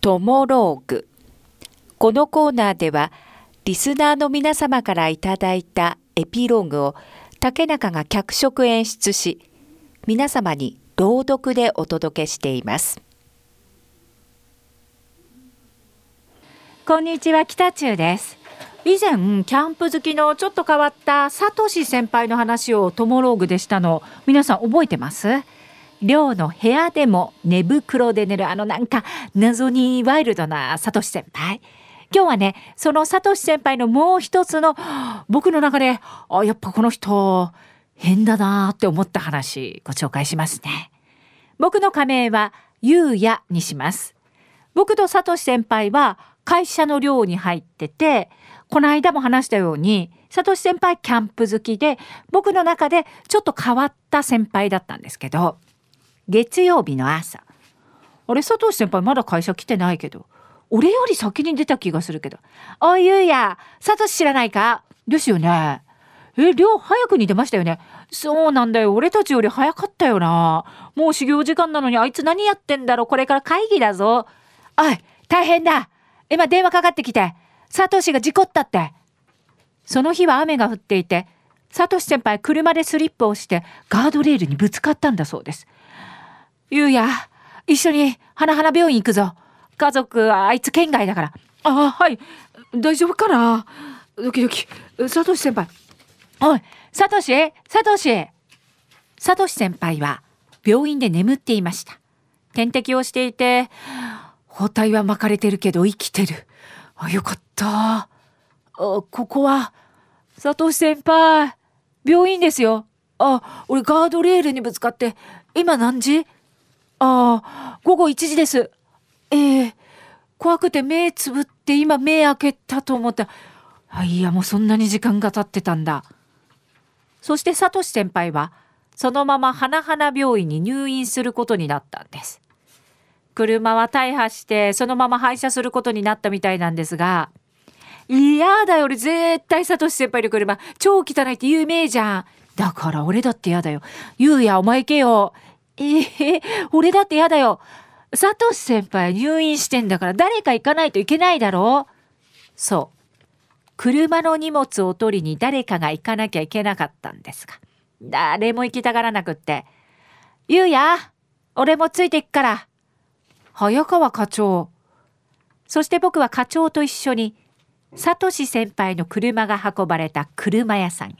トモローグ。このコーナーではリスナーの皆様からいただいたエピローグを竹中が脚色演出し皆様に朗読でお届けしています。こんにちは北中です。以前キャンプ好きのちょっと変わったサトシ先輩の話をトモローグでしたの皆さん覚えてます？寮の部屋でも寝袋で寝るあのなんか謎にワイルドなサトシ先輩。今日はねそのサトシ先輩のもう一つの僕の中であやっぱこの人変だなって思った話ご紹介しますね。僕の仮名はゆうやにします。僕とサトシ先輩は会社の寮に入っててこの間も話したようにサトシ先輩キャンプ好きで僕の中でちょっと変わった先輩だったんですけど月曜日の朝。あれ佐藤先輩まだ会社来てないけど。俺より先に出た気がするけど「おいゆうや。佐藤知らないか?」ですよね。え寮早くに出ましたよね。そうなんだよ。俺たちより早かったよな。もう修行時間なのにあいつ何やってんだろこれから会議だぞ。おい大変だ。今電話かかってきて。佐藤氏が事故ったって。その日は雨が降っていてサトシ先輩車でスリップをしてガードレールにぶつかったんだそうですゆうや、一緒に花々病院行くぞ。家族、あいつ県外だから。ああ、はい。大丈夫かな？ドキドキ。サトシ先輩。おい、サトシ？サトシサトシ先輩は病院で眠っていました。点滴をしていて、包帯は巻かれてるけど生きてる。あ、よかった。あ、ここは、サトシ先輩、病院ですよ。あ、俺ガードレールにぶつかって、今何時？ああ、午後1時です。ええー、怖くて目つぶって今目開けたと思った。あ、いや、もうそんなに時間が経ってたんだ。そしてサトシ先輩は、そのまま花々病院に入院することになったんです。車は大破して、そのまま廃車することになったみたいなんですが、嫌だよ、俺絶対サトシ先輩の車、超汚いって有名じゃん。だから俺だって嫌だよ。ゆうや、お前行けよ。ええー、俺だって嫌だよ。サトシ先輩入院してんだから誰か行かないといけないだろうそう。車の荷物を取りに誰かが行かなきゃいけなかったんですが、誰も行きたがらなくって、ゆうや、俺もついていくから。早川課長。そして僕は課長と一緒に、サトシ先輩の車が運ばれた車屋さんへ。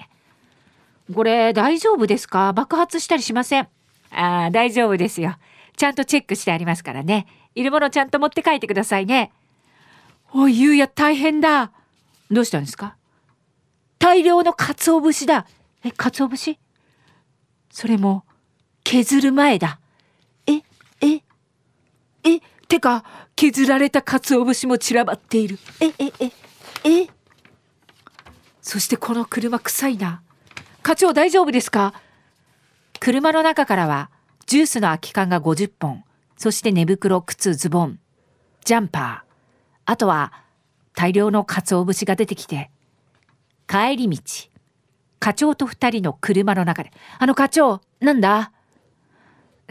これ大丈夫ですか？爆発したりしません？ああ、大丈夫ですよ。ちゃんとチェックしてありますからね。いるものちゃんと持って帰ってくださいね。おい、ゆうや大変だ。どうしたんですか？大量の鰹節だ。え、鰹節？それも、削る前だ。え、え、え、てか、削られた鰹節も散らばっている。え、え、え、え。そしてこの車臭いな。課長大丈夫ですか？車の中からはジュースの空き缶が50本、そして寝袋、靴、ズボン、ジャンパー、あとは大量の鰹節が出てきて、帰り道、課長と二人の車の中で、あの課長、なんだ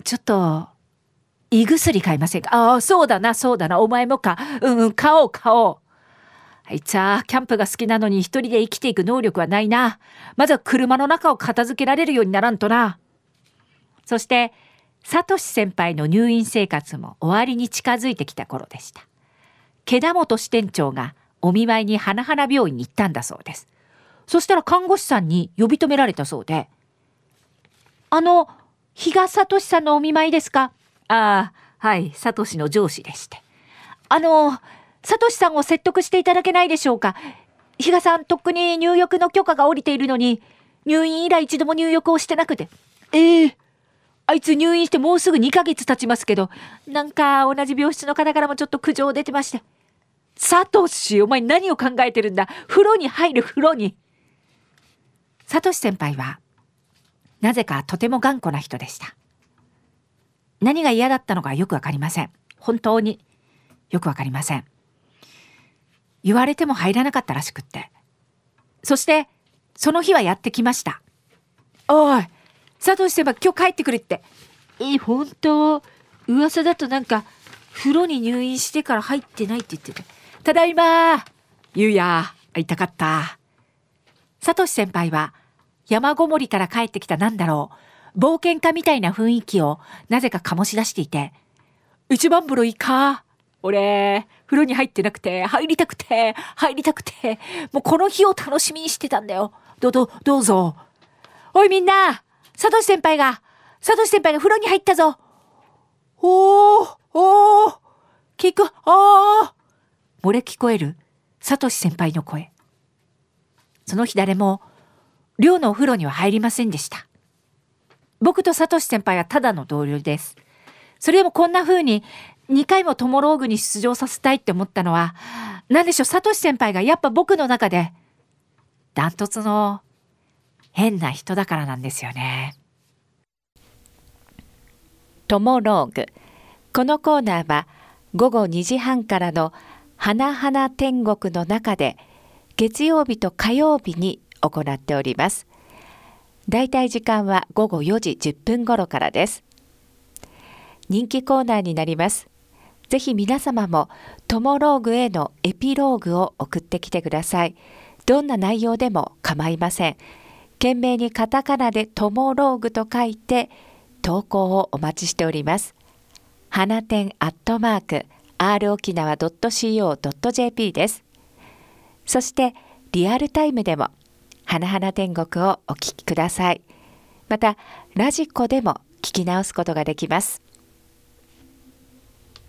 ちょっと、胃薬買いませんかああ、そうだな、そうだな、お前もか。うんうん、買おう、買おう。あいつはキャンプが好きなのに一人で生きていく能力はないな。まずは車の中を片付けられるようにならんとな。そしてサトシ先輩の入院生活も終わりに近づいてきた頃でした。毛田本支店長がお見舞いに花々病院に行ったんだそうです。そしたら看護師さんに呼び止められたそうで「あの比嘉聡さんのお見舞いですか?」ああはい聡の上司でして「あの聡さんを説得していただけないでしょうか？比嘉さんとっくに入浴の許可が下りているのに入院以来一度も入浴をしてなくて。ええーあいつ入院してもうすぐ2ヶ月経ちますけど、なんか同じ病室の方からもちょっと苦情出てまして。サトシ、お前何を考えてるんだ？風呂に入る風呂に。サトシ先輩は、なぜかとても頑固な人でした。何が嫌だったのかよくわかりません。本当によくわかりません。言われても入らなかったらしくって。そして、その日はやってきました。おい、佐藤先輩今日帰ってくるって。え、本当？噂だとなんか、風呂に入院してから入ってないって言ってて。ただいまゆうや、会いたかった。さとし先輩は、山ごもりから帰ってきたなんだろう、冒険家みたいな雰囲気をなぜか醸し出していて、一番風呂いいか俺、風呂に入ってなくて、入りたくて、入りたくて、もうこの日を楽しみにしてたんだよ。ど、ど、どうぞ。おいみんな、サトシ先輩が、サトシ先輩が風呂に入ったぞ。おー、おー、聞く、おー。漏れ聞こえる、サトシ先輩の声。その日誰も、寮のお風呂には入りませんでした。僕とサトシ先輩はただの同僚です。それでもこんな風に2回もトモローグに出場させたいって思ったのは、何でしょう、サトシ先輩がやっぱ僕の中で、ダントツの変な人だからなんですよね。トモローグ。このコーナーは午後2時半からの花々天国の中で月曜日と火曜日に行っております。だいたい時間は午後4時10分頃からです。人気コーナーになります。ぜひ皆様もトモローグへのエピローグを送ってきてください。どんな内容でも構いません。懸命にカタカナでトモローグと書いて投稿をお待ちしております。花店アットマーク r 沖縄 .co.jp です。そしてリアルタイムでも花々天国をお聞きください。またラジコでも聞き直すことができます。